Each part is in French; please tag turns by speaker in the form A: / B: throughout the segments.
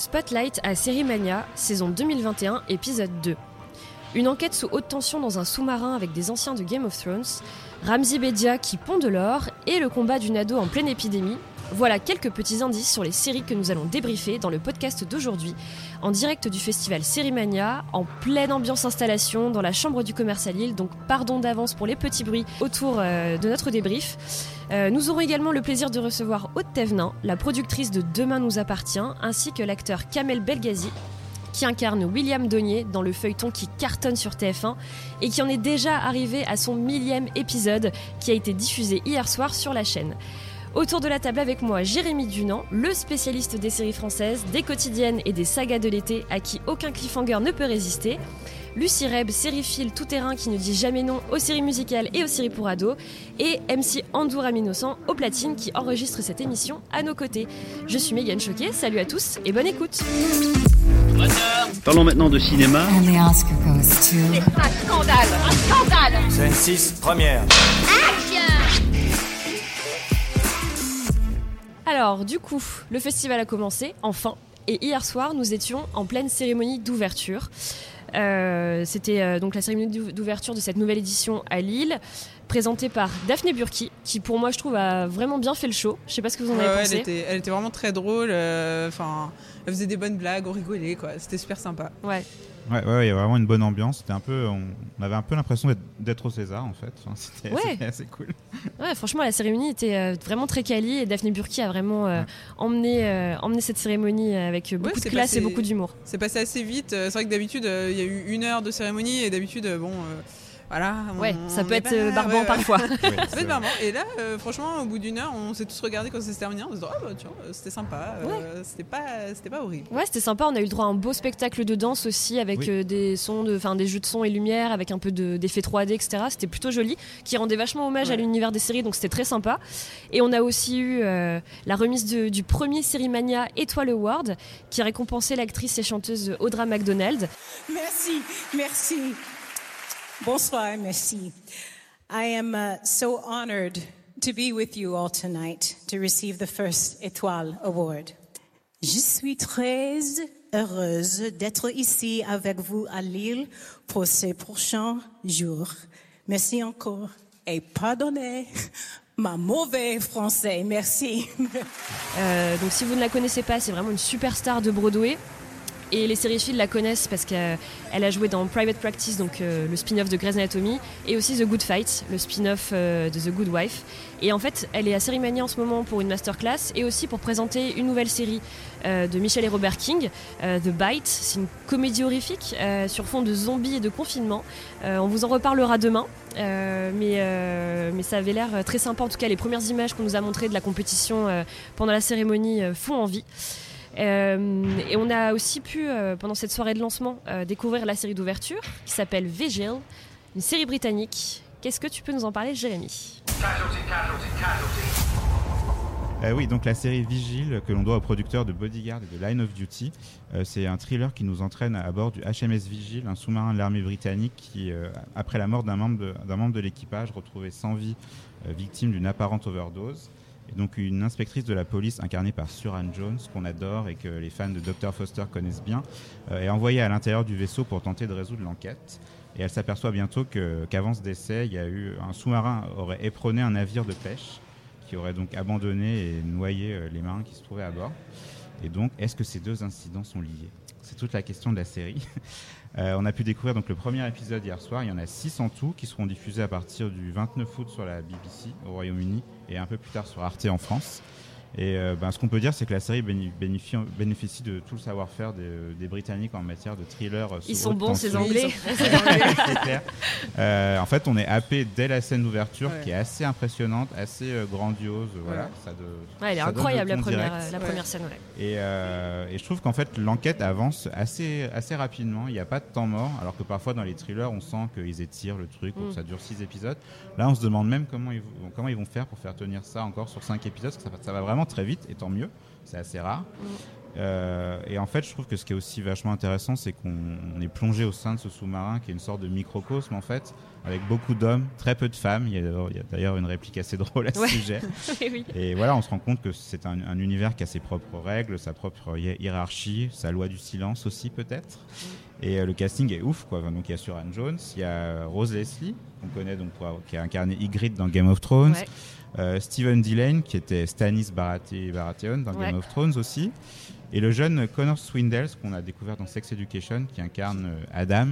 A: Spotlight à Série Mania, saison 2021, épisode 2. Une enquête sous haute tension dans un sous-marin avec des anciens de Game of Thrones, Ramsey Bedia qui pond de l'or et le combat d'une ado en pleine épidémie. Voilà quelques petits indices sur les séries que nous allons débriefer dans le podcast d'aujourd'hui, en direct du festival Sérimania, en pleine ambiance installation dans la chambre du commerce à Lille, donc pardon d'avance pour les petits bruits autour euh, de notre débrief. Euh, nous aurons également le plaisir de recevoir Aude Thévenin, la productrice de Demain nous appartient, ainsi que l'acteur Kamel Belghazi, qui incarne William Donnier dans le feuilleton qui cartonne sur TF1 et qui en est déjà arrivé à son millième épisode qui a été diffusé hier soir sur la chaîne. Autour de la table avec moi, Jérémy Dunant, le spécialiste des séries françaises, des quotidiennes et des sagas de l'été à qui aucun cliffhanger ne peut résister. Lucie Reb, sériephile tout-terrain qui ne dit jamais non aux séries musicales et aux séries pour ados. Et MC Andour Aminosan au platine qui enregistre cette émission à nos côtés. Je suis Megan Choquet, salut à tous et bonne écoute.
B: Parlons maintenant de cinéma.
C: And the Oscar goes to.
D: Un scandale Un scandale
E: Scène 6, première.
A: Alors, du coup, le festival a commencé, enfin. Et hier soir, nous étions en pleine cérémonie d'ouverture. Euh, C'était euh, donc la cérémonie d'ou- d'ouverture de cette nouvelle édition à Lille, présentée par Daphné Burki, qui pour moi, je trouve, a vraiment bien fait le show. Je sais pas ce que vous en avez
F: ouais,
A: pensé.
F: elle, était, elle était vraiment très drôle. euh, elle faisait des bonnes blagues, on rigolait, quoi. C'était super sympa.
A: Ouais.
G: Ouais, ouais, il y a vraiment une bonne ambiance. C'était un peu, on, on avait un peu l'impression d'être- au César en fait. Enfin, c'était
A: Ouais.
G: assez cool.
A: Ouais, franchement, la cérémonie était euh, vraiment très quali et Daphné Burki a vraiment euh,
G: Ouais.
A: emmené, euh, emmené cette cérémonie avec beaucoup de classe et beaucoup d'humour.
F: C'est passé assez vite. C'est vrai que d'habitude, euh, il y a eu une heure de cérémonie et d'habitude, euh, bon, voilà. on-
A: Ouais, ça
F: on
A: peut être
F: pas-
A: euh, barbant
F: ouais, ouais.
A: parfois.
G: Ouais,
F: Ça peut être barbant. Et là, euh, franchement, au bout d'une heure, on s'est tous regardés quand c'est terminé. On se dit, ah bah tiens, c'était sympa. euh, C'était pas, c'était pas horrible.
A: Ouais, c'était sympa. On a eu le droit à un beau spectacle de danse aussi, avec
G: Oui.
A: euh, des sons, de, enfin des jeux de son et lumière, avec un peu de- d'effets 3D, etc. C'était plutôt joli, qui rendait vachement hommage à l'univers des séries, donc c'était très sympa. Et on a aussi eu euh, la remise de- du premier Sérimania Étoile Award, qui récompensait l'actrice et chanteuse Audra McDonald.
H: Merci, merci. Bonsoir, merci. I am uh, so honored to be with you all tonight to receive the first Étoile Award. Je suis très heureuse d'être ici avec vous à Lille pour ces prochains jours. Merci encore et pardonnez ma mauvais français. Merci.
A: Euh, donc si vous ne la connaissez pas, c'est vraiment une superstar de Broadway. Et les sériphiles la connaissent parce qu'elle a joué dans Private Practice, donc euh, le spin-off de Grey's Anatomy, et aussi The Good Fight, le spin-off euh, de The Good Wife. Et en fait, elle est à Sérimania en ce moment pour une masterclass et aussi pour présenter une nouvelle série euh, de Michel et Robert King, euh, The Bite. C'est une comédie horrifique euh, sur fond de zombies et de confinement. Euh, on vous en reparlera demain, euh, mais, euh, mais ça avait l'air très sympa. En tout cas, les premières images qu'on nous a montrées de la compétition euh, pendant la cérémonie euh, font envie. Euh, et on a aussi pu, euh, pendant cette soirée de lancement, euh, découvrir la série d'ouverture qui s'appelle Vigil, une série britannique. Qu'est-ce que tu peux nous en parler, Jérémy?
G: Euh, oui, donc la série Vigile que l'on doit au producteur de Bodyguard et de Line of Duty, euh, c'est un thriller qui nous entraîne à bord du HMS Vigile, un sous-marin de l'armée britannique qui, euh, après la mort d'un membre de, l'équipage retrouvé sans vie, euh, victime d'une apparente overdose. Donc une inspectrice de la police incarnée par Suran Jones, qu'on adore et que les fans de Dr Foster connaissent bien, euh, est envoyée à l'intérieur du vaisseau pour tenter de résoudre l'enquête. Et elle s'aperçoit bientôt qu'avant ce décès, il y a eu un sous-marin aurait éperonné un navire de pêche qui aurait donc abandonné et noyé euh, les marins qui se trouvaient à bord. Et donc, est-ce que ces deux incidents sont liés? C'est toute la question de la série. Euh, on a pu découvrir donc le premier épisode hier soir. Il y en a six en tout qui seront diffusés à partir du 29 août sur la BBC au Royaume-Uni et un peu plus tard sur Arte en France. Et euh, ben, ce qu'on peut dire, c'est que la série bénéficie, bénéficie de tout le savoir-faire des, des Britanniques en matière de thriller. euh,
A: Ils sont bons, ces. Anglais.
G: C'est clair. Euh, en fait, on est happé dès la scène d'ouverture
F: Ouais.
G: qui est assez impressionnante, assez grandiose. Voilà, ça de-
A: Ouais, Elle est incroyable, la première,
G: direct.
A: la
F: Ouais.
A: première scène. ouais.
G: Et, euh, et je trouve qu'en fait, l'enquête avance assez, assez rapidement. Il n'y a pas de temps mort, alors que parfois dans les thrillers, on sent qu'ils étirent le truc ou
A: Mm.
G: que ça dure six épisodes. Là, on se demande même comment ils, vont- comment ils vont faire pour faire tenir ça encore sur cinq épisodes, parce que ça va vraiment très vite, et tant mieux. C'est assez rare. Euh, et en fait, je trouve que ce qui est aussi vachement intéressant, c'est qu'on est plongé au sein de ce sous-marin qui est une sorte de microcosme en fait, avec beaucoup d'hommes, très peu de femmes. Il y a, d'ailleurs une réplique assez drôle à ce sujet. Et voilà, on se rend compte que c'est un, un, univers qui a ses propres règles, sa propre hiérarchie, sa loi du silence aussi peut-être. Et euh, le casting est ouf, quoi. Donc il y a Suran Jones, il y a Rose Leslie, qu'on connaît donc qui a incarné Ygritte dans Game of Thrones. Euh, Steven Dillane, qui était Stannis Baratheon dans Game of Thrones aussi. Et le jeune Connor Swindles, qu'on a découvert dans Sex Education, qui incarne euh, Adam,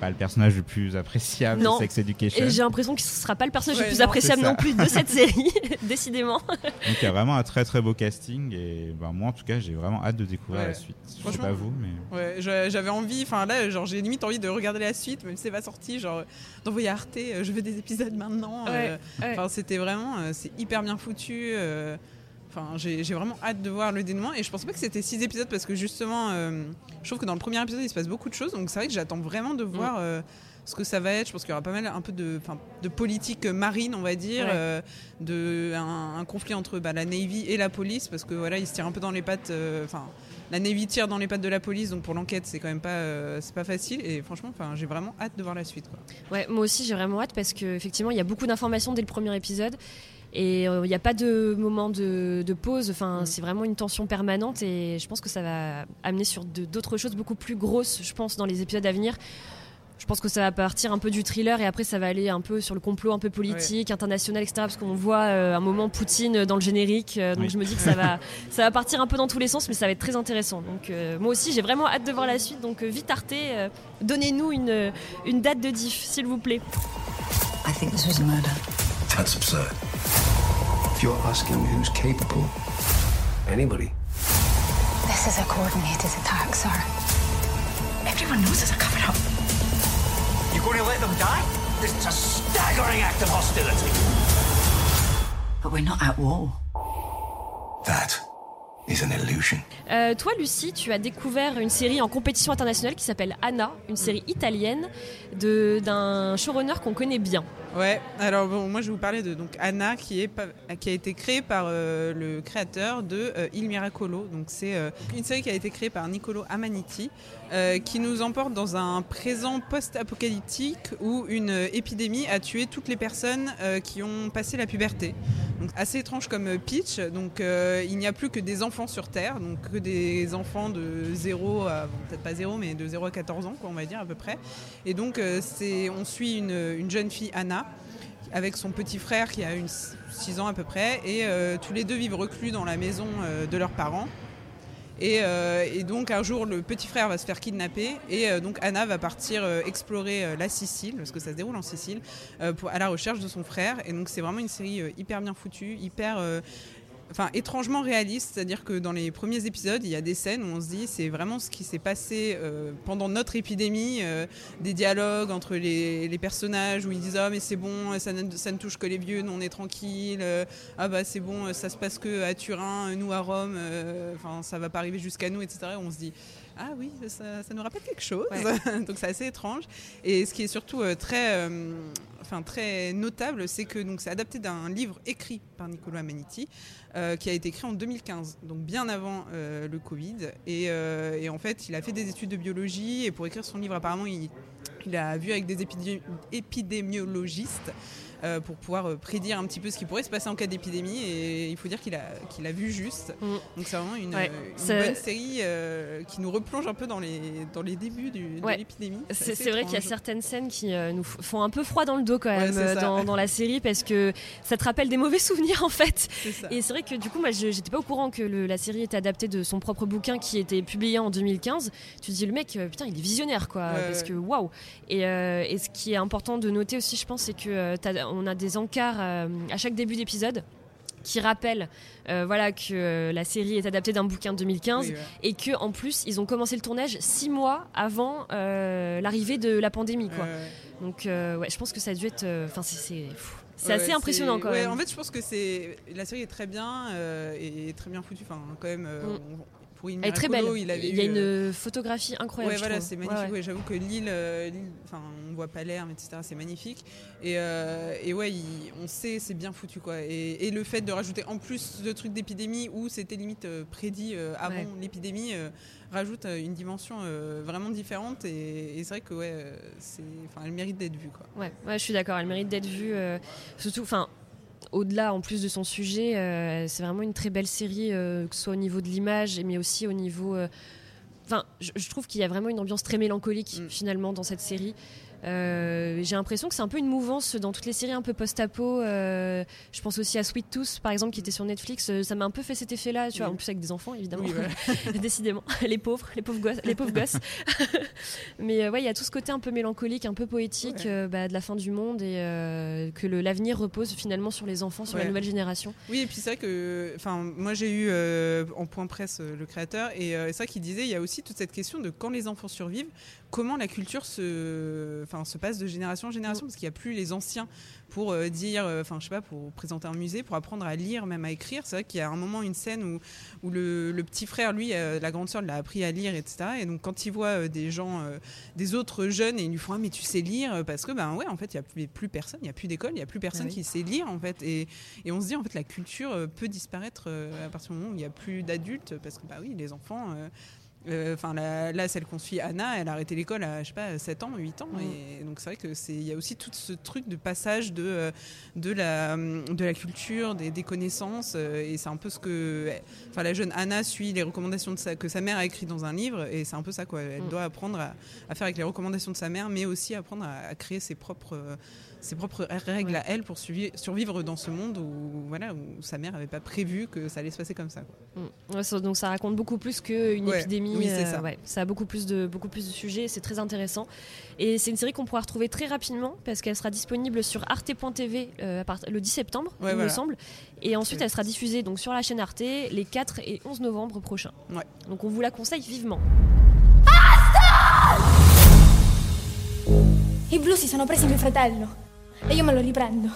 G: pas le personnage le plus appréciable de Sex Education.
A: Et j'ai l'impression que ce sera pas le personnage le plus appréciable non plus de cette série, décidément.
G: Donc il y a vraiment un très très beau casting et ben, moi en tout cas j'ai vraiment hâte de découvrir la suite. Je sais pas vous, mais.
F: Ouais, j'avais envie, enfin là genre j'ai limite envie de regarder la suite, même si c'est pas sorti, genre d'envoyer Arte, euh, je veux des épisodes maintenant. Euh, enfin c'était vraiment, c'est hyper bien foutu. Enfin, j'ai vraiment hâte de voir le dénouement et je pensais pas que c'était six épisodes parce que justement, euh, je trouve que dans le premier épisode il se passe beaucoup de choses donc c'est vrai que j'attends vraiment de voir mm. euh, ce que ça va être. Je pense qu'il y aura pas mal un peu de, de politique marine, on va dire, euh, de un, conflit entre bah, la Navy et la police parce que voilà ils se tirent un peu dans les pattes. Enfin, la Navy tire dans les pattes de la police donc pour l'enquête c'est quand même pas c'est pas facile et franchement, enfin j'ai vraiment hâte de voir la suite. Quoi.
A: Ouais, moi aussi j'ai vraiment hâte parce qu'effectivement il y a beaucoup d'informations dès le premier épisode et il euh, n'y a pas de moment de, pause. Enfin, mm. c'est vraiment une tension permanente. Et je pense que ça va amener sur d'autres choses beaucoup plus grosses, je pense, dans les épisodes à venir. Je pense que ça va partir un peu du thriller et après ça va aller un peu sur le complot un peu politique, international, etc. Parce qu'on voit euh, un moment Poutine dans le générique. Euh, donc je me dis que ça va, ça va partir un peu dans tous les sens, mais ça va être très intéressant. Donc moi aussi j'ai vraiment hâte de voir la suite. Donc vite Arte, donnez-nous une, une date de diff, s'il vous plaît. I think this was a murder. That's absurd. You're asking who's capable, anybody. This is a coordinated attack, sir. Everyone knows it's a cover up. You're going to let them die? This is a staggering act of hostility. But we're not at war. That is an illusion. Euh, toi, Lucie, tu as découvert une série en compétition internationale qui s'appelle Anna, une série italienne d'un showrunner qu'on connaît bien.
F: Ouais, alors bon, moi je vais vous parler de donc Anna qui, est, qui a été créée par euh, le créateur de euh, Il Miracolo. Donc c'est euh, une série qui a été créée par Niccolo Amaniti qui nous emporte dans un présent post-apocalyptique où une épidémie a tué toutes les personnes qui ont passé la puberté. Donc assez étrange comme pitch. Donc il n'y a plus que des enfants sur Terre, donc que des enfants de 0 à peut-être pas 0 mais de 0 à 14 ans on va dire à peu près. Et donc on suit une, une jeune fille Anna avec son petit frère qui a 6 ans à peu près, et euh, tous les deux vivent reclus dans la maison euh, de leurs parents. Euh, et, donc un jour, le petit frère va se faire kidnapper et donc Anna va partir explorer la Sicile, parce que ça se déroule en Sicile, à la recherche de son frère. Et donc c'est vraiment une série hyper bien foutue, hyper enfin étrangement réaliste, c'est-à-dire que dans les premiers épisodes, il y a des scènes où on se dit c'est vraiment ce qui s'est passé euh, pendant notre épidémie, euh, des dialogues entre les, personnages où ils disent ah mais c'est bon, ça ne, touche que les vieux, nous on est tranquille, euh, ah bah c'est bon, ça se passe que à Turin, nous à Rome, enfin ça va pas arriver jusqu'à nous, etc. on se dit ah oui, ça, nous rappelle quelque chose. donc c'est assez étrange. Et ce qui est surtout très, enfin, très notable, c'est que c'est adapté d'un livre écrit par Nicolas Maniti. Euh, qui a été créé en 2015, donc bien avant euh, le Covid. Euh, et, en fait, il a fait des études de biologie et pour écrire son livre, apparemment, il, il a vu avec des épidémiologistes euh, pour pouvoir euh, prédire un petit peu ce qui pourrait se passer en cas d'épidémie. Et il faut dire qu'il a, qu'il a vu juste. Mm. Donc c'est vraiment une, bonne série euh, qui nous replonge un peu dans les, dans les débuts du, de l'épidémie.
A: C'est, vrai qu'il y a certaines scènes qui nous font un peu froid dans le dos quand même dans, dans, la série parce que ça te rappelle des mauvais souvenirs en fait. Et c'est vrai que du coup, moi j'étais pas au courant que la série était adaptée de son propre bouquin qui était publié en 2015. Tu te dis, le mec, putain, il est visionnaire quoi. parce que waouh! Et, et, ce qui est important de noter aussi, je pense, c'est que on a des encarts euh, à chaque début d'épisode qui rappellent euh, voilà, que euh, la série est adaptée d'un bouquin de 2015 et que en plus ils ont commencé le tournage six mois avant l'arrivée de la pandémie. Quoi. Donc ouais, je pense que ça a dû être. Enfin, c'est. C'est assez impressionnant quand même.
F: En fait, je pense que c'est la série est très bien et très bien foutue. Enfin, quand même, mm pour Il
A: Elle est très belle.
F: il
A: y a
F: eu, euh,
A: une photographie incroyable.
F: Ouais, voilà, c'est magnifique.
A: ouais.
F: Ouais, J'avoue que l'île, euh, enfin, on voit Palerme, etc. C'est magnifique. Et, euh, et ouais, il- on sait, c'est bien foutu, quoi. Et, et le fait de rajouter en plus de trucs d'épidémie où c'était limite prédit avant l'épidémie, rajoute une dimension euh, vraiment différente. Et, et c'est vrai que ouais, c'est, enfin, elle mérite d'être vue, quoi.
A: Ouais, ouais, je suis d'accord. Elle mérite d'être vue. euh, surtout, enfin, au-delà, en plus de son sujet, euh, c'est vraiment une très belle série, euh, que ce soit au niveau de l'image, mais aussi au niveau. euh, Enfin, je, je trouve qu'il y a vraiment une ambiance très mélancolique
F: Mm.
A: finalement dans cette série. Euh, J'ai l'impression que c'est un peu une mouvance dans toutes les séries un peu post-apo. euh, je pense aussi à Sweet Tooth, par exemple, qui était sur Netflix. Euh, Ça m'a un peu fait cet effet-là, tu vois,
F: Oui.
A: en plus avec des enfants, évidemment.
F: Oui, voilà.
A: Décidément, les pauvres, les pauvres gosses. Les pauvres gosses. Mais ouais, il y a tout ce côté un peu mélancolique, un peu poétique
F: Ouais.
A: bah, de la fin du monde et que l'avenir repose finalement sur les enfants, sur la nouvelle génération.
F: Oui, et puis c'est vrai que, enfin, moi j'ai eu euh, en point presse le créateur, et euh, c'est vrai qu'il disait, il y a aussi toute cette question de quand les enfants survivent, comment la culture se, enfin, se passe de génération en génération, parce qu'il n'y a plus les anciens pour euh, dire, euh, enfin, je sais pas, pour présenter un musée, pour apprendre à lire, même à écrire. C'est vrai qu'il y a un moment, une scène où, où le, le petit frère, lui, euh, la grande sœur, l'a appris à lire, etc. Et donc quand il voit des gens, des autres jeunes, et ils lui font, ah, mais tu sais lire, parce que, ben ouais, en fait, il n'y a plus, plus personne, il n'y a plus d'école, il n'y a plus personne
A: Ah oui.
F: qui sait lire, en fait. Et, et on se dit, en fait, la culture peut disparaître à partir du moment où il n'y a plus d'adultes, parce que, bah oui, les enfants. euh, Enfin, là, là, celle qu'on suit, Anna, elle a arrêté l'école à, je sais pas, 7 ans, 8 ans.
A: Mm.
F: Et donc, c'est vrai que c'est, il y a aussi tout ce truc de passage de, euh, de, la, de la culture, des, des connaissances. euh, Et c'est un peu ce que. Enfin, la jeune Anna suit les recommandations de sa, que sa mère a écrites dans un livre. Et c'est un peu ça, quoi. Elle
A: Mm.
F: doit apprendre à, à faire avec les recommandations de sa mère, mais aussi apprendre à, à créer ses propres. euh, ses propres règles
A: Ouais.
F: à elle pour survi- survivre dans ce monde où, voilà, où sa mère n'avait pas prévu que ça allait se passer comme ça. quoi.
A: Mm. Donc ça raconte beaucoup plus qu'une
F: Ouais,
A: épidémie.
F: Oui, c'est
A: euh,
F: ça.
A: ouais, ça a beaucoup plus de, beaucoup plus de sujets, c'est très intéressant. Et c'est une série qu'on pourra retrouver très rapidement parce qu'elle sera disponible sur arte.tv euh, le 10 septembre,
F: Ouais,
A: il me semble. Et ensuite, elle sera diffusée donc, sur la chaîne Arte les 4 et 11 novembre prochains.
F: Ouais.
A: Donc on vous la conseille vivement.
B: I blu si sono presi mio fratello e io me lo riprendo.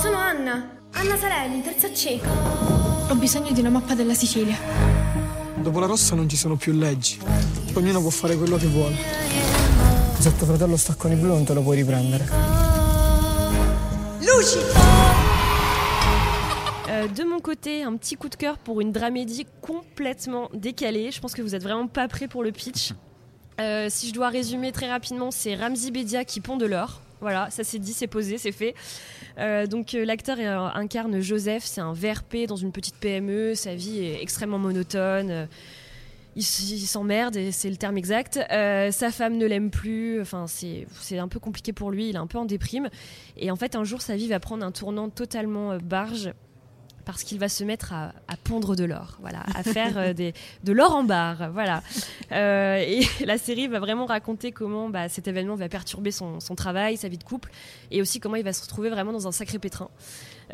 B: Sono Anna, Anna Sarelli, terza C. Ho bisogno di una mappa della Sicilia.
C: Dopo la rossa non ci sono più leggi. Ognuno può fare quello che vuole. Se tuo fratello sta con i blu non te lo puoi riprendere.
A: Euh, de mon côté, un petit coup de cœur pour une dramédie complètement décalée. Je pense que vous êtes vraiment pas prêts pour le pitch. Euh, si je dois résumer très rapidement, c'est Ramzi Bedia qui pond de l'or. Voilà, ça c'est dit, c'est posé, c'est fait. Euh, donc euh, l'acteur euh, incarne Joseph, c'est un VRP dans une petite PME, sa vie est extrêmement monotone. il, s'emmerde, c'est le terme exact. Sa femme ne l'aime plus, enfin c'est un peu compliqué pour lui, il est un peu en déprime. Et en fait, un jour, sa vie va prendre un tournant totalement barge parce qu'il va se mettre à, pondre de l'or, voilà, à faire euh, de l'or en barre, voilà. Euh, et la série va vraiment raconter comment bah, cet événement va perturber son, son travail, sa vie de couple, et aussi comment il va se retrouver vraiment dans un sacré pétrin.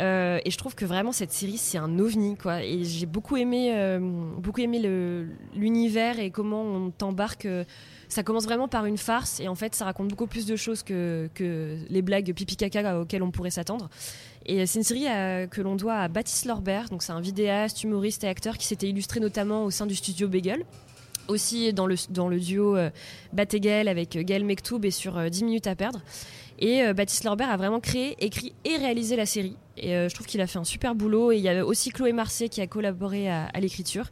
A: Euh, et je trouve que vraiment cette série c'est un ovni quoi. Et j'ai beaucoup aimé, euh, beaucoup aimé l'univers et comment on t'embarque. euh, ça commence vraiment par une farce et en fait ça raconte beaucoup plus de choses que, les blagues pipi caca auxquelles on pourrait s'attendre. Et c'est une série que l'on doit à Baptiste Lorbert, donc c'est un vidéaste, humoriste et acteur qui s'était illustré notamment au sein du studio Bagel. Aussi dans le, dans le duo euh, avec Gaël Mektoub et sur euh, 10 minutes à perdre. Et euh, Baptiste Lorbert a vraiment créé, écrit et réalisé la série. Et euh, je trouve qu'il a fait un super boulot. Et il y avait aussi Chloé Marseille qui a collaboré à, à l'écriture.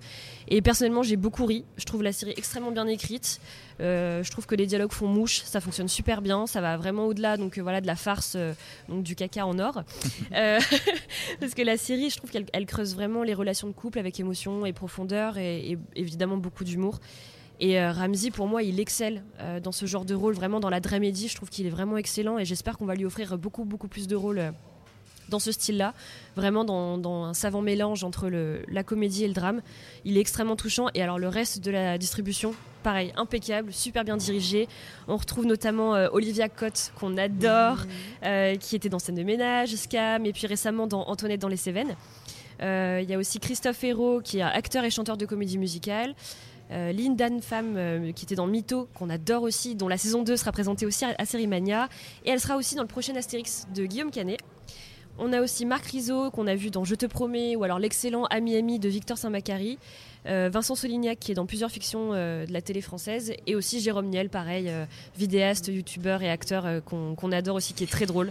A: Et personnellement, j'ai beaucoup ri. Je trouve la série extrêmement bien écrite. Euh, je trouve que les dialogues font mouche. Ça fonctionne super bien. Ça va vraiment au-delà donc euh, voilà de la farce, euh, donc du caca en or. Parce que la série, je trouve qu'elle elle creuse vraiment les relations de couple avec émotion et profondeur et, et évidemment beaucoup d'humour. Et euh, Ramsey, pour moi, il excelle euh, dans ce genre de rôle, vraiment dans la dramédie. Je trouve qu'il est vraiment excellent et j'espère qu'on va lui offrir beaucoup, beaucoup plus de rôles euh, dans ce style-là. Vraiment dans, dans un savant mélange entre le, la comédie et le drame. Il est extrêmement touchant. Et alors, le reste de la distribution, pareil, impeccable, super bien dirigé. On retrouve notamment Olivia Cotte, qu'on adore, qui était dans Scène de ménage, Scam, et puis récemment dans Antoinette dans les Cévennes. Il y a aussi Christophe Hérault, qui est acteur et chanteur de comédie musicale. Euh, Lindan Femme, euh, qui était dans Mytho, qu'on adore aussi, dont la saison 2 sera présentée aussi à, à Sérimania. Et elle sera aussi dans le prochain Astérix de Guillaume Canet. On a aussi Marc Rizzo qu'on a vu dans Je te promets ou alors l'excellent Ami Ami de Victor Saint-Macary. Euh, Vincent Solignac qui est dans plusieurs fictions euh, de la télé française et aussi Jérôme Niel pareil euh, vidéaste youtubeur et acteur qu'on adore aussi qui est très drôle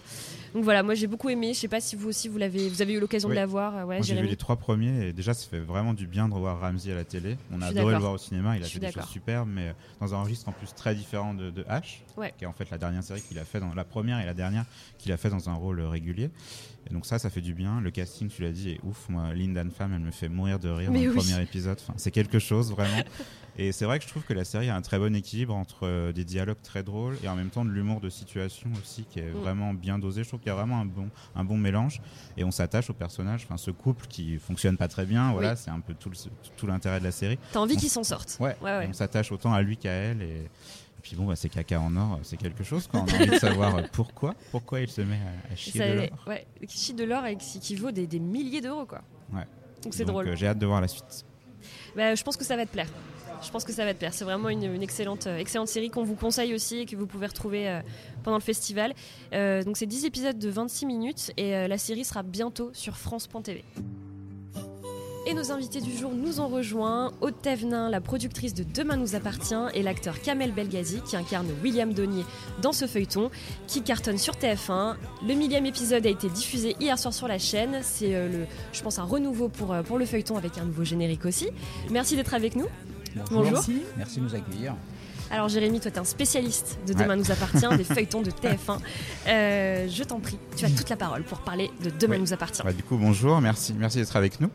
A: donc voilà moi j'ai beaucoup aimé je sais pas si vous aussi vous l'avez vous avez eu l'occasion
G: Oui.
A: de la voir ouais
G: j'ai vu les trois premiers et déjà ça fait vraiment du bien de revoir Ramsey à la télé. On a adoré le voir au cinéma, il a fait des choses superbes, mais dans un registre en plus très différent de, de H,
A: Ouais.
G: qui est en fait la dernière série qu'il a fait dans la première et la dernière qu'il a fait dans un rôle régulier. Et donc ça, ça fait du bien. Le casting, tu l'as dit, est ouf. Moi, Lindan Pham, elle me fait mourir de rire
A: Mais
G: dans le premier épisode. Enfin, c'est quelque chose vraiment. et c'est vrai que je trouve que la série a un très bon équilibre entre euh, des dialogues très drôles et en même temps de l'humour de situation aussi qui est
A: Mm.
G: vraiment bien dosé. Je trouve qu'il y a vraiment un bon, un bon mélange et on s'attache au personnage. Enfin, ce couple qui fonctionne pas très bien, voilà,
A: Oui.
G: c'est un peu tout, l'intérêt de la série.
A: t'as envie qu'ils s'en sortent
G: Ouais,
A: ouais, ouais.
G: on s'attache autant à lui qu'à elle. Et, et puis bon, bah, c'est caca en or, c'est quelque chose. Quand on a envie de savoir euh, pourquoi, pourquoi il se met à, à chier
A: Ça-
G: de l'or.
A: ouais, qui chie de l'or et qui, qui vaut des, des milliers d'euros quoi
G: Ouais.
A: donc c'est drôle
G: euh, J'ai hâte de voir la suite.
A: Bah, je pense que ça va te plaire. Je pense que ça va te plaire. C'est vraiment une, excellente, euh, excellente série qu'on vous conseille aussi et que vous pouvez retrouver euh, pendant le festival. Euh, donc c'est 10 épisodes de 26 minutes et la série sera bientôt sur France.tv. Et nos invités du jour nous ont rejoints. Aude Thévenin, la productrice de Demain nous appartient, et l'acteur Kamel Belghazi, qui incarne William Donnier dans ce feuilleton, qui cartonne sur TF1. Le millième épisode a été diffusé hier soir sur la chaîne. C'est, euh, le, je pense, un renouveau pour, euh, pour le feuilleton avec un nouveau générique aussi. Merci d'être avec nous. Bonjour.
E: Merci. Merci de nous accueillir.
A: Alors Jérémy, toi tu es un spécialiste de Demain
G: Ouais.
A: nous appartient, des feuilletons de TF1. Euh, je t'en prie, tu as toute la parole pour parler de Demain
G: Oui.
A: nous appartient.
G: Bah, du coup, bonjour, merci, merci d'être avec nous.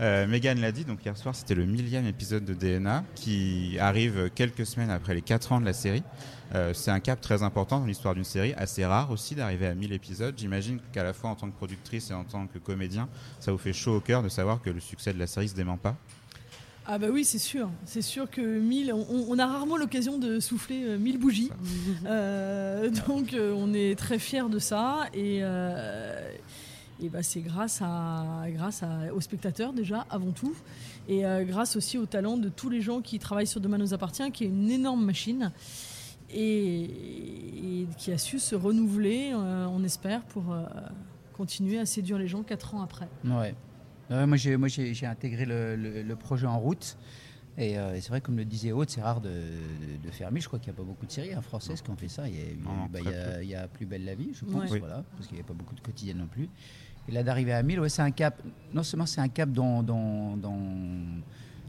G: Euh, Megan l'a dit, donc hier soir, c'était le millième épisode de DNA qui arrive quelques semaines après les 4 ans de la série. Euh, c'est un cap très important dans l'histoire d'une série, assez rare aussi d'arriver à 1000 épisodes. J'imagine qu'à la fois en tant que productrice et en tant que comédien, ça vous fait chaud au cœur de savoir que le succès de la série se dément pas.
I: Ah bah oui, c'est sûr. C'est sûr que 1000, on, on a rarement l'occasion de souffler euh, 1000 bougies. Euh, donc euh, on est très fiers de ça. Et, euh, et bah, c'est grâce, à, grâce à- aux spectateurs déjà, avant tout. Et euh, grâce aussi au talent de tous les gens qui travaillent sur Demain nous appartient, qui est une énorme machine. Et, et qui a su se renouveler, euh, on espère, pour euh, continuer à séduire les gens 4 ans après.
E: Ouais. Moi, j'ai, moi, j'ai, j'ai intégré le, le- le projet en route. Et, euh, et c'est vrai, comme le disait Aude, c'est rare de, de, de faire mille. Je crois qu'il n'y a pas beaucoup de séries hein, françaises qui ont fait ça. Il y a, eu-
G: Non,
E: bah,
G: très
E: il y a- il y a Plus belle la vie, je pense.
G: Oui.
E: voilà, parce qu'il n'y a pas beaucoup de quotidiennes non plus. Et là, d'arriver à 1000, ouais, c'est un cap. Non seulement c'est un cap dans, dans, dans,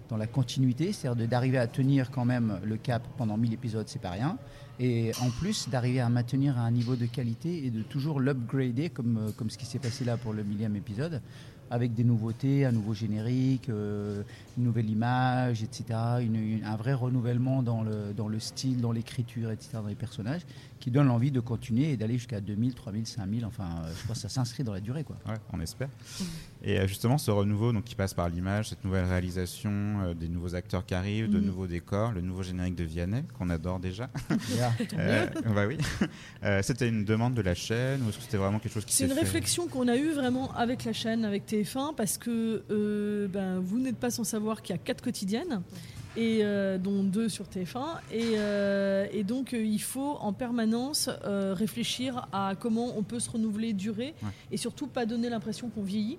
E: dans la continuité, c'est-à-dire de- d'arriver à tenir quand même le cap pendant 1000 épisodes, c'est pas rien. Et en plus, d'arriver à maintenir un niveau de qualité et de toujours l'upgrader, comme, euh, comme ce qui s'est passé là pour le millième épisode, avec des nouveautés, un nouveau générique, euh, une nouvelle image, etc. une- une- un vrai renouvellement dans le, dans le style, dans l'écriture, etc., dans les personnages, qui donne l'envie de continuer et d'aller jusqu'à 2000, 3000, 5000. Enfin, euh, je pense que ça s'inscrit dans la durée. Quoi.
G: Ouais, on espère. Et euh, justement, ce renouveau donc, qui passe par l'image, cette nouvelle réalisation, euh, des nouveaux acteurs qui arrivent, de
I: Mhm.
G: nouveaux décors, le nouveau générique de Vianney, qu'on adore déjà. Euh, bah oui. Euh, c'était une demande de la chaîne ou est-ce que c'était vraiment quelque chose qui
I: C'est une
G: fait
I: réflexion qu'on a eue vraiment avec la chaîne, avec TF1, parce que euh, ben, vous n'êtes pas sans savoir qu'il y a quatre quotidiennes, et, euh, dont deux sur TF1, et, euh, et donc il faut en permanence réfléchir à comment on peut se renouveler, durer,
G: Ouais.
I: et surtout pas donner l'impression qu'on vieillit.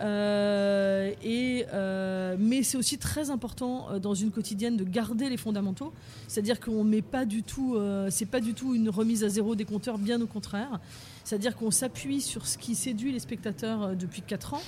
I: Euh, et, euh, mais c'est aussi très important euh, dans une quotidienne de garder les fondamentaux, c'est-à-dire qu'on met pas du tout, c'est pas du tout une remise à zéro des compteurs, bien au contraire. C'est-à-dire qu'on s'appuie sur ce qui séduit les spectateurs depuis 4 ans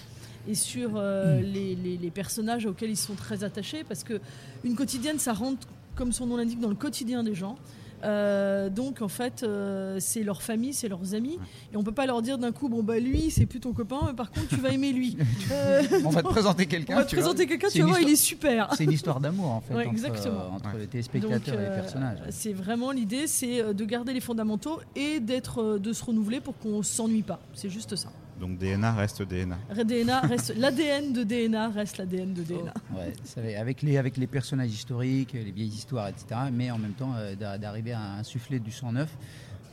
I: et sur les, les- les personnages auxquels ils sont très attachés. Parce que une quotidienne ça rentre comme son nom l'indique dans le quotidien des gens Euh, donc en fait euh, c'est leur famille c'est leurs amis et on peut pas leur dire d'un coup bon bah lui c'est plus ton copain mais par contre tu vas aimer lui Euh,
E: On va te présenter
I: on
E: quelqu'un.
I: va te présenter quelqu'un tu vas voir il est super
E: C'est une histoire d'amour en fait
I: Ouais,
E: entre,
I: exactement.
E: entre les téléspectateurs
I: Donc,
E: et les personnages.
I: C'est vraiment l'idée, c'est de garder les fondamentaux et d'être, de se renouveler pour qu'on s'ennuie pas. C'est juste ça.
G: Donc DNA reste DNA.
I: DNA reste l'ADN de DNA reste l'ADN de DNA.
E: Ouais, ça va- avec, les, avec les personnages historiques, les vieilles histoires, etc. Mais en même temps, euh, d'a- d'arriver à insuffler du sang neuf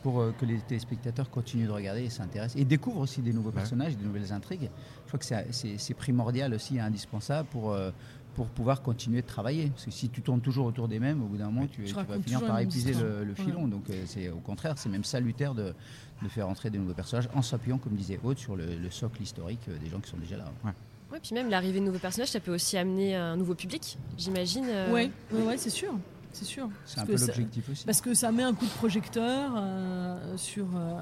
E: pour euh, que les téléspectateurs continuent de regarder et s'intéressent. Et découvrent aussi des nouveaux personnages, des nouvelles intrigues. Je crois que c'est- primordial aussi, indispensable pour, euh, pour pouvoir continuer de travailler. Parce que si tu tournes toujours autour des mêmes, au bout d'un moment, tu, vas finir par épuiser le,
I: Ouais.
E: filon. Donc c'est au contraire, c'est même salutaire de, de faire entrer des nouveaux personnages en s'appuyant, comme disait Aude, sur le, le socle historique euh, des gens qui sont déjà là.
A: Ouais, puis même l'arrivée de nouveaux personnages, ça peut aussi amener un nouveau public, j'imagine. euh,
I: Ouais, ouais, ouais, c'est sûr. C'est sûr.
E: C'est un
I: Parce
E: peu
I: que ça-
E: l'objectif aussi.
I: Parce que ça met un coup de projecteur euh, sur, euh,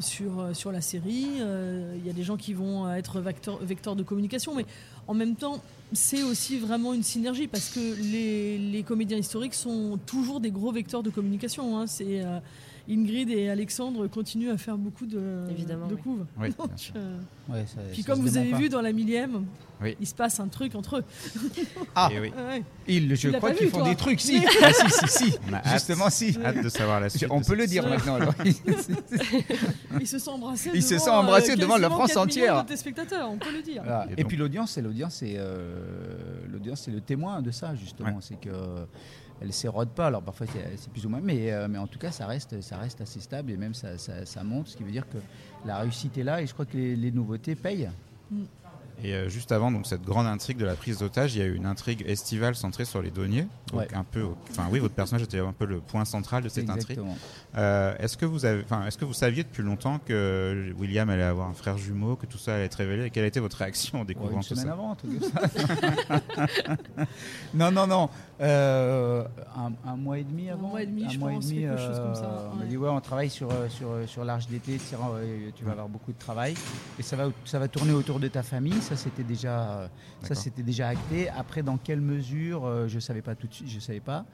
I: sur, euh, sur la série. Euh, Il y a des gens qui vont être vecteurs, vecteurs de communication, mais en même temps, c'est aussi vraiment une synergie parce que les, les comédiens historiques sont toujours des gros vecteurs de communication. hein. C'est euh, Ingrid et Alexandre continuent à faire beaucoup de,
A: Évidemment,
I: de
A: oui.
I: couves.
G: Oui,
I: Donc,
G: bien sûr.
I: euh,
E: Ouais, ça-
I: puis
E: ça
I: comme vous avez
E: pas.
I: vu dans la millième,
G: Oui.
I: il se passe un truc entre eux.
E: Ah,
G: Et oui.
I: Ouais.
E: ils, je crois qu'ils font des trucs, si. Ah, si, si, si.
G: Hâte-
E: Justement, si.
G: Hâte de savoir la suite.
E: On peut le dire maintenant. alors.
I: Ils se sont embrassés.
E: Ils se
I: devant,
E: sont embrassés
I: euh,
E: devant la France
I: 4 millions
E: entière.
I: de téléspectateurs, on peut le dire.
E: Voilà.
G: Et
E: puis l'audience, c'est l'audience, c'est euh, l'audience, c'est le témoin de ça justement.
G: Ouais.
E: C'est que elle s'érode pas. Alors parfois c'est plus ou moins, mais euh, mais en tout cas ça reste assez stable et même ça, monte, ce qui veut dire que la réussite est là et je crois que les, les nouveautés payent.
G: Et euh, juste avant donc cette grande intrigue de la prise d'otage, il y a eu une intrigue estivale centrée sur les douaniers. Donc
E: Ouais.
G: un peu, enfin oui, votre personnage était un peu le point central de cette intrigue. Euh, est-ce que vous avez, enfin, est-ce que vous saviez depuis longtemps que William allait avoir un frère jumeau, que tout ça allait être révélé? Et quelle a été votre réaction en
E: Ouais,
G: découvrant
E: une
G: tout
E: semaine
G: ça?
E: avant, un comme ça. non, non, non. Euh, un, un mois et demi
I: Un
E: avant.
I: mois et demi, je
E: mois
I: pense, quelque chose comme ça,
E: On m'a
I: ouais.
E: dit ouais, on travaille sur sur sur l'arche d'été. Tu vas avoir beaucoup de travail et ça va ça va tourner autour de ta famille. Ça c'était déjà euh, ça c'était déjà acté. Après, dans quelle mesure, euh, je savais pas tout de suite. Je savais pas.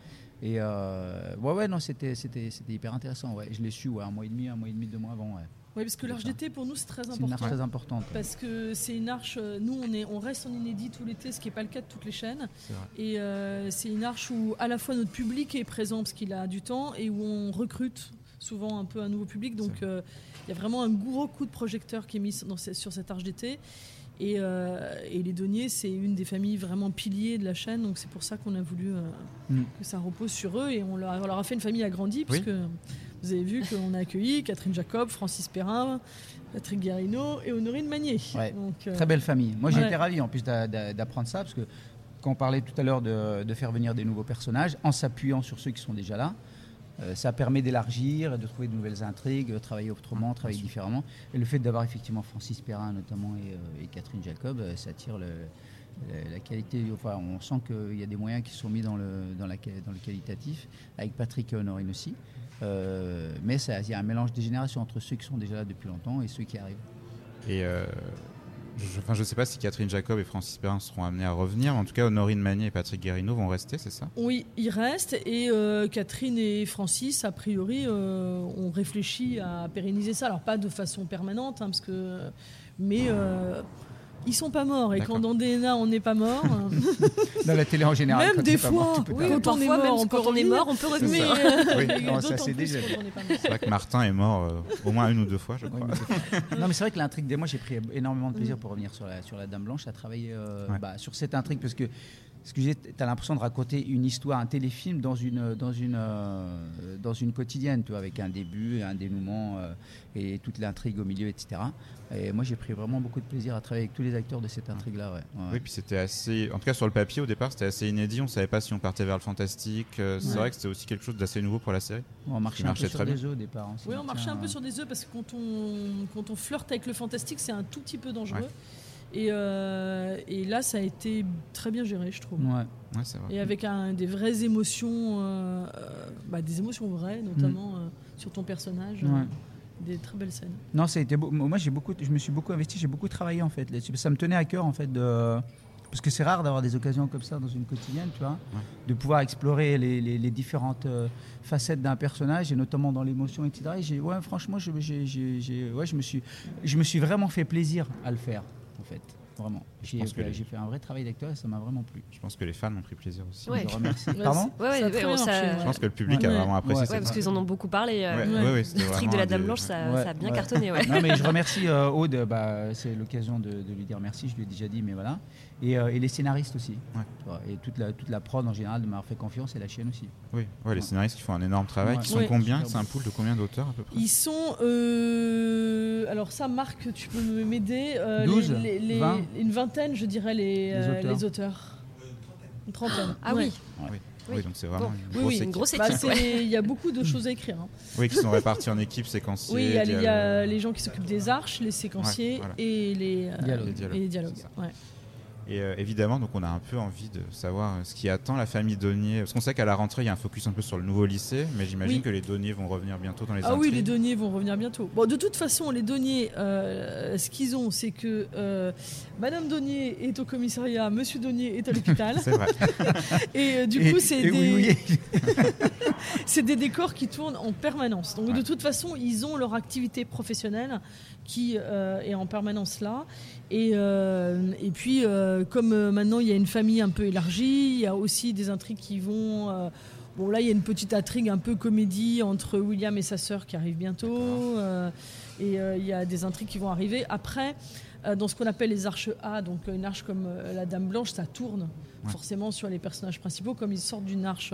E: Et euh, ouais, ouais, non, c'était c'était c'était hyper intéressant. Ouais, je l'ai su ouais, un mois et demi, un mois et demi, deux mois avant. Ouais.
I: Oui, parce que l'arche d'été, pour nous, c'est très
E: C'est une arche
I: important.
E: très importante.
I: Parce que c'est une arche, nous on, est, on reste en inédit tout l'été, ce qui n'est pas le cas de toutes les chaînes. Et euh, c'est une arche où à la fois notre public est présent parce qu'il a du temps et où on recrute souvent un peu un nouveau public. Donc euh, il y a vraiment un gros coup de projecteur qui est mis dans sur cette arche d'été. Et, euh, et les Deniers, c'est une des familles vraiment piliers de la chaîne, donc c'est pour ça qu'on a voulu euh,
E: Mm.
I: que ça repose sur eux. Et on leur, on leur a fait une famille agrandie,
G: Oui.
I: puisque vous avez vu qu'on a accueilli Catherine Jacob, Francis Perrin, Patrick Guarino et Honorine Magnier.
E: Ouais.
I: Donc, euh,
E: Très belle famille. Moi, j'ai
I: Ouais.
E: été ravi en plus d'a- d'a- d'apprendre ça parce que quand on parlait tout à l'heure de, de faire venir des nouveaux personnages en s'appuyant sur ceux qui sont déjà là, euh, ça permet d'élargir, de trouver de nouvelles intrigues, travailler autrement, travailler différemment. Et le fait d'avoir effectivement Francis Perrin notamment et, euh, Catherine Jacob, euh, ça le- la qualité. Enfin, on sent qu'il y a des moyens qui sont mis dans le, dans la, dans le qualitatif, avec Patrick et Honorine aussi. Mais il y a un mélange des générations entre ceux qui sont déjà là depuis longtemps et ceux qui arrivent.
G: Et je, enfin, je sais pas si Catherine Jacob et Francis Perrin seront amenés à revenir, en tout cas, Honorine Magnier et Patrick Guérino vont rester, c'est ça?
I: Oui, il reste. Et euh, Catherine et Francis, a priori, euh, ont réfléchi à pérenniser ça. Alors, pas de façon permanente, hein, parce que. Mais. Ils sont pas morts et quand dans DNA on n'est pas mort,
E: Dans la télé en général.
I: même
E: quand
I: des
E: mort,
I: fois, oui, quand on est
A: Parfois,
I: mort, on peut
A: quand on est
I: revenir.
A: mort, on peut revenir.
I: Mais,
E: ça.
I: euh,
E: Oui,
I: et
E: non, ça,
I: d'autant
E: c'est déjà.
G: C'est vrai que Martin est mort euh, au moins une ou deux fois, je crois.
E: non mais c'est vrai que l'intrigue des moi j'ai pris énormément de plaisir pour revenir sur la, sur la Dame Blanche à travailler euh,
G: Ouais.
E: bah, sur cette intrigue parce que que j'ai as l'impression de raconter une histoire un téléfilm dans une dans une euh, dans une quotidienne tu vois avec un début un dénouement euh, et toute l'intrigue au milieu etc et moi j'ai pris vraiment beaucoup de plaisir à travailler avec tous les acteurs de cette intrigue là ouais, Ouais.
G: Oui, puis c'était assez. En tout cas, sur le papier, au départ, c'était assez inédit. On savait pas si on partait vers le fantastique. Euh, C'est
E: Ouais.
G: vrai que c'était aussi quelque chose d'assez nouveau pour la série.
E: on marchait un
G: marchait
E: peu sur des œufs au départ hein,
I: Oui, on marchait un peu sur des œufs parce que quand on, quand on flirte avec le fantastique, c'est un tout petit peu dangereux. Et, euh, et là, ça a été très bien géré, je trouve.
E: ouais.
G: Ouais, c'est vrai.
I: Et avec un, des vraies émotions, euh, euh, bah, des émotions vraies, notamment euh, sur ton personnage. euh,
E: Mm. Ouais.
I: des très belles scènes.
E: Non, ça a été beau. Moi, j'ai beaucoup, je me suis beaucoup investi, j'ai beaucoup travaillé en fait là-dessus. Ça me tenait à cœur en fait de, parce que c'est rare d'avoir des occasions comme ça dans une quotidienne, tu vois,
G: Ouais.
E: de pouvoir explorer les, les- les différentes euh, facettes d'un personnage et notamment dans l'émotion, etc. Et j'ai, ouais, franchement, je, j'ai- j'ai- j'ai- ouais, je me suis, je me suis vraiment fait plaisir à le faire, en fait, vraiment. J'ai, fait-
G: les-
E: j'ai fait un vrai travail d'acteur et ça m'a vraiment plu.
G: Je pense que les fans ont pris plaisir aussi.
A: Ouais.
E: Je remercie. Pardon
A: Ouais, ouais,
I: Ça
A: ça-
G: Je pense que le public
E: Ouais.
G: a vraiment apprécié
E: Ouais,
G: cette
A: Ouais, parce qu'ils en ont beaucoup parlé. euh,
G: Ouais,
I: Ouais.
G: ouais, ouais, c'était
A: Le
G: vraiment
A: de la Dame
G: des-
A: Blanche, ça,
E: Ouais,
A: ça a bien
E: ouais.
A: cartonné. Ouais.
E: Non, mais je remercie euh, Aude, bah, c'est l'occasion de, de lui dire merci, je lui ai déjà dit, mais voilà. Et, euh, et les scénaristes aussi.
G: Ouais.
E: Et toute la, toute la prod en général de m'avoir fait confiance et la chaîne aussi.
G: Oui, ouais, les scénaristes qui font un énorme travail.
E: Ouais.
G: Qui sont
I: Ouais.
G: combien? C'est un pool de combien d'auteurs à peu près?
I: Ils sont. euh, alors, ça, Marc, tu peux m'aider. euh,
E: 12,
I: les- les- les-
E: 20.
I: Une vingtaine, je dirais, les,
E: Les
I: euh,
E: auteurs.
I: les auteurs. Une trentaine.
A: Ah
I: Ouais.
A: oui.
G: Oui.
A: Oui.
G: Oui, donc c'est vraiment
A: Bon.
G: une
A: Oui,
G: grosse
A: oui, une
G: équipe.
A: grosse
I: Bah, Il y a beaucoup de choses à écrire. hein.
G: Oui, qui sont répartis en équipes séquenciers.
I: Oui, il y, a, les- il y a
G: dialogues.
I: les gens qui s'occupent des arches, les séquenciers
G: Ouais, voilà.
I: et les euh,
E: Dialogues.
G: Les dialogues,
I: et les dialogues.
G: Et euh, évidemment, donc on a un peu envie de savoir euh, ce qui attend la famille Donnier. Parce qu'on sait qu'à la rentrée, il y a un focus un peu sur le nouveau lycée, mais j'imagine
I: Oui.
G: que les Donnier vont revenir bientôt dans les
I: Ah oui, les deniers vont revenir bientôt. Bon, de toute façon, les deniers, euh, ce qu'ils ont, c'est que euh, Madame Donier est au commissariat, Monsieur Donier est à l'hôpital.
G: C'est vrai.
I: Et du coup, c'est des,
E: oui, oui.
I: c'est des décors qui tournent en permanence. Donc,
G: Ouais.
I: de toute façon, ils ont leur activité professionnelle qui euh, est en permanence là. Et, euh, et puis, euh, comme maintenant, il y a une famille un peu élargie, il y a aussi des intrigues qui vont. bon, là, il y a une petite intrigue un peu comédie entre William et sa sœur qui arrive bientôt. et il y a des intrigues qui vont arriver. Après, dans ce qu'on appelle les arches A, donc une arche comme la Dame Blanche, ça tourne
G: Ouais.
I: forcément sur les personnages principaux. Comme ils sortent d'une arche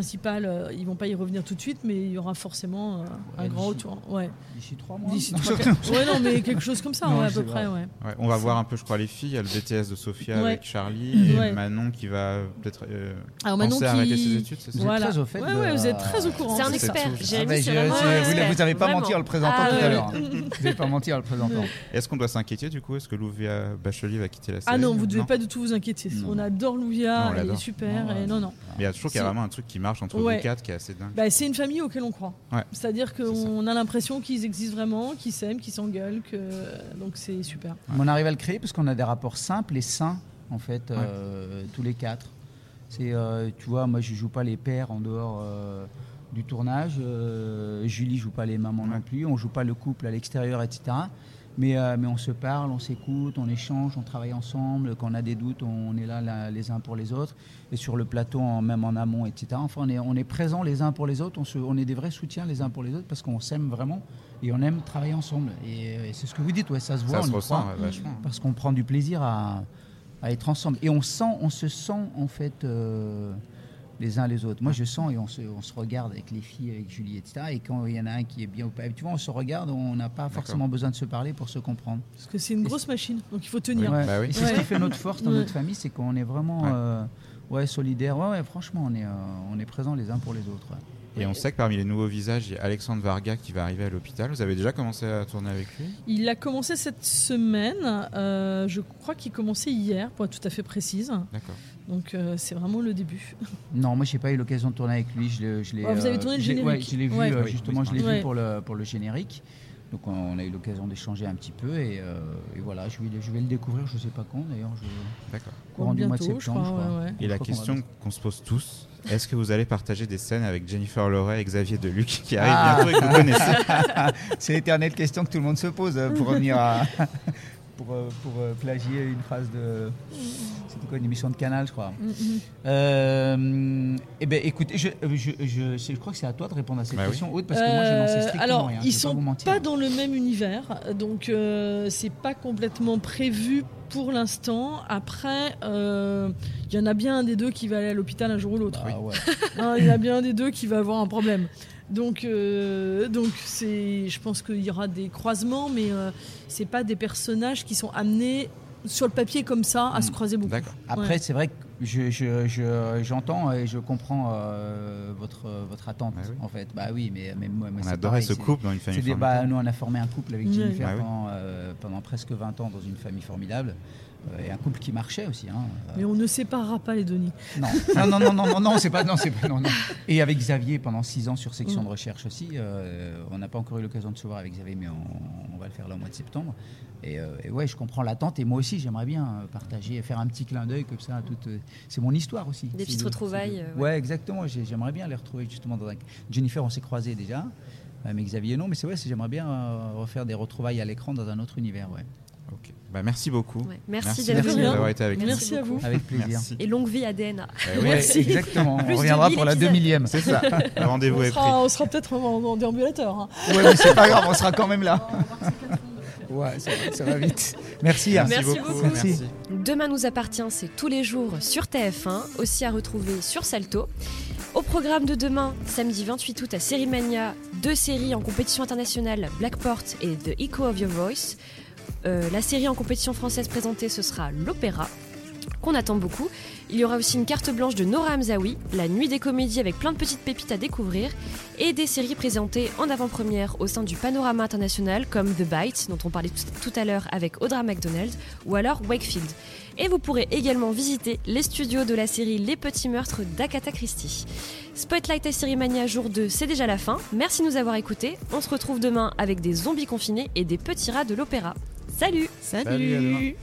I: principale, euh, ils vont pas y revenir tout de suite, mais il y aura forcément euh, un grand retour. Ouais.
E: D'ici trois mois.
I: D'ici trois, quatre- ouais, non, mais quelque chose comme ça,
E: Non,
I: ouais, à peu près, ouais.
G: Ouais, on va voir un peu, je crois, les filles. Il y a le BTS de Sophia
I: Ouais.
G: avec Charlie et
I: Ouais.
G: Manon qui va peut-être euh,
I: Alors Manon
G: penser à
I: qui...
G: arrêter ses études, c'est
I: Voilà.
E: très au fait
I: ouais,
E: de-
I: ouais, vous êtes très au courant.
A: C'est un expert.
E: Ah, vous n'avez- pas menti en le présentant
A: Ah,
E: tout à l'heure. hein. Vous n'avez pas menti en le présentant.
G: Est-ce qu'on doit s'inquiéter du coup? Est-ce que Louvia Bachelier va quitter la série
I: Ah non, vous devez pas du tout vous inquiéter. On adore Louvia, elle est super.
E: Non,
I: non,
G: il y a toujours qu'il y a
I: Si.
G: vraiment un truc qui entre
I: Ouais.
G: vous quatre qui est assez dingue.
I: Bah, c'est une famille auquel on croit.
G: Ouais.
I: C'est-à-dire qu'on a l'impression qu'ils existent vraiment, qu'ils s'aiment, qu'ils s'engueulent, que... donc c'est super.
E: On arrive à le créer parce qu'on a des rapports simples et sains, en fait, euh, tous les quatre. C'est, euh, tu vois, moi je joue pas les pères en dehors euh, du tournage. euh, Julie joue pas les mamans non plus. On joue pas le couple à l'extérieur, etc. Mais, euh, mais on se parle, on s'écoute, on échange, on travaille ensemble. Quand on a des doutes, on est là, là, les uns pour les autres. Et sur le plateau, en- même en amont, etc. Enfin, on est, on est présents les uns pour les autres. On, se, on est des vrais soutiens les uns pour les autres parce qu'on s'aime vraiment et on aime travailler ensemble. Et, et c'est ce que vous dites, ouais, ça se voit.
G: Ça
E: on
G: se ressent ouais,
E: parce qu'on prend du plaisir à, à être ensemble. Et on sent, on se sent en fait euh, les uns les autres. Moi, je sens et on se, on se regarde avec les filles, avec Julie, etc. Et quand il y en a un qui est bien ou pas, tu vois, on se regarde, on n'a pas forcément besoin de se parler pour se comprendre.
I: Parce que c'est une grosse machine, donc il faut tenir.
E: Ouais.
G: Bah oui.
E: C'est ce qui fait notre force dans
I: Ouais.
E: notre famille, c'est qu'on est vraiment
G: Ouais.
E: euh, ouais, solidaires. Ouais, ouais, franchement, on est, euh, on est présents les uns pour les autres. ouais.
G: Et on sait que parmi les nouveaux visages, il y a Alexandre Varga qui va arriver à l'hôpital. Vous avez déjà commencé à tourner avec lui?
I: Il a commencé cette semaine, euh, je crois qu'il commençait hier, pour être tout à fait précise.
G: D'accord.
I: Donc euh, c'est vraiment le début.
E: Non, moi, j'ai pas eu l'occasion de tourner avec lui. Je l'ai, je
I: Ouais, vous avez
E: euh,
I: tourné le
E: je l'ai- ouais,
I: générique.
E: je l'ai vu,
I: Ouais.
E: euh,
G: Oui,
E: justement,
G: oui,
E: je l'ai
I: ouais.
E: vu pour le, pour le générique. Donc, on, on a eu l'occasion d'échanger un petit peu. Et, euh, et voilà, je vais, je vais le découvrir, je sais pas quand d'ailleurs. Je,
G: D'accord.
E: courant du mois de septembre,
I: je crois.
E: je crois.
I: ouais, ouais.
G: Et la
E: qu'on
G: question qu'on se pose tous, est-ce que vous allez partager des scènes avec Jennifer Loret et Xavier Deluc qui
E: Ah.
G: arrivent bientôt et que vous connaissez
E: C'est l'éternelle question que tout le monde se pose euh, pour revenir à. pour, euh, pour euh, plagier une phrase de. C'était quoi, une émission de Canal, je crois.
I: Mm, mm.
E: Euh, eh ben, écoutez, je, je, je, je crois que c'est à toi de répondre à cette
G: Bah oui.
E: question, Aude, parce que moi, je n'en sais
I: Euh,
E: strictement
I: alors,
E: rien.
I: ils sont
E: vous mentir.
I: pas dans le même univers, donc euh, c'est pas complètement prévu pour l'instant. Après, euh, il y en a bien un des deux qui va aller à l'hôpital un jour ou l'autre.
E: Ah ouais.
I: Hein, Il y en a bien un des deux qui va avoir un problème. Donc, euh, donc c'est, je pense qu'il y aura des croisements, mais euh, c'est pas des personnages qui sont amenés sur le papier comme ça à se croiser beaucoup.
G: D'accord.
E: Après,
I: Ouais.
E: c'est vrai que je, je, je- j'entends et je comprends euh, votre, votre attente,
G: Bah oui.
E: en fait. Bah oui, mais, mais moi, moi,
G: On
E: c'est
G: adorait ce
E: c'est-
G: couple dans une famille
E: des- bah,
G: formidable.
E: nous, on a formé un couple avec. Jennifer
G: oui.
E: pendant, euh, pendant presque 20 ans dans une famille formidable. Euh, et un couple qui marchait aussi. Hein.
I: Mais on ne séparera pas les Denis.
E: Non, non, non, non, non, non, non, c'est pas, non, c'est pas, non, non. Et avec Xavier pendant six ans sur section
I: Mm.
E: de recherche aussi. euh, on n'a pas encore eu l'occasion de se voir avec Xavier, mais on, on va le faire là au mois de septembre. Et, euh, et ouais, je comprends l'attente. Et moi aussi, j'aimerais bien euh, partager, faire un petit clin d'œil comme ça. à toute, euh, c'est mon histoire aussi.
A: Des petites
E: de-
A: retrouvailles,
E: ouais. exactement. J'ai- J'aimerais bien les retrouver justement dans un. Jennifer, on s'est croisés déjà. Mais Xavier, non, mais c'est vrai, c'est- j'aimerais bien refaire des retrouvailles à l'écran dans un autre univers, ouais.
G: Bah, merci beaucoup.
A: Ouais. Merci,
G: Merci,
I: merci
G: d'avoir été avec nous.
I: Merci, à vous.
E: Avec plaisir.
G: Merci.
A: Et longue vie à DNA.
G: Oui,
I: Merci.
E: Exactement.
A: Plus
E: on reviendra pour la
A: épisodes.
E: 2000
G: C'est ça. Le rendez-vous
I: On
G: est pris.
I: sera, on sera peut-être en, en déambulateur. hein.
E: Ouais, mais c'est pas grave, on sera quand même là. Ouais, ça, va- ça va vite. Merci. hein.
A: Merci
G: beaucoup.
A: beaucoup.
E: Merci.
A: Demain nous appartient, c'est tous les jours sur TF1, aussi à retrouver sur Salto. Au programme de demain, samedi 28 août à Sérimania, deux séries en compétition internationale, Blackport et The Echo of Your Voice. Euh, la série en compétition française présentée, ce sera l'opéra. qu'on attend beaucoup. Il y aura aussi une carte blanche de Nora Hamzaoui, la nuit des comédies avec plein de petites pépites à découvrir, et des séries présentées en avant-première au sein du panorama international comme The Bite, dont on parlait tout à l'heure avec Audra McDonald, ou alors Wakefield. Et vous pourrez également visiter les studios de la série Les Petits Meurtres d'Akata Christie. Spotlight à Série Mania jour 2, c'est déjà la fin. Merci de nous avoir écoutés. On se retrouve demain avec des zombies confinés et des petits rats de l'opéra. Salut
E: Salut.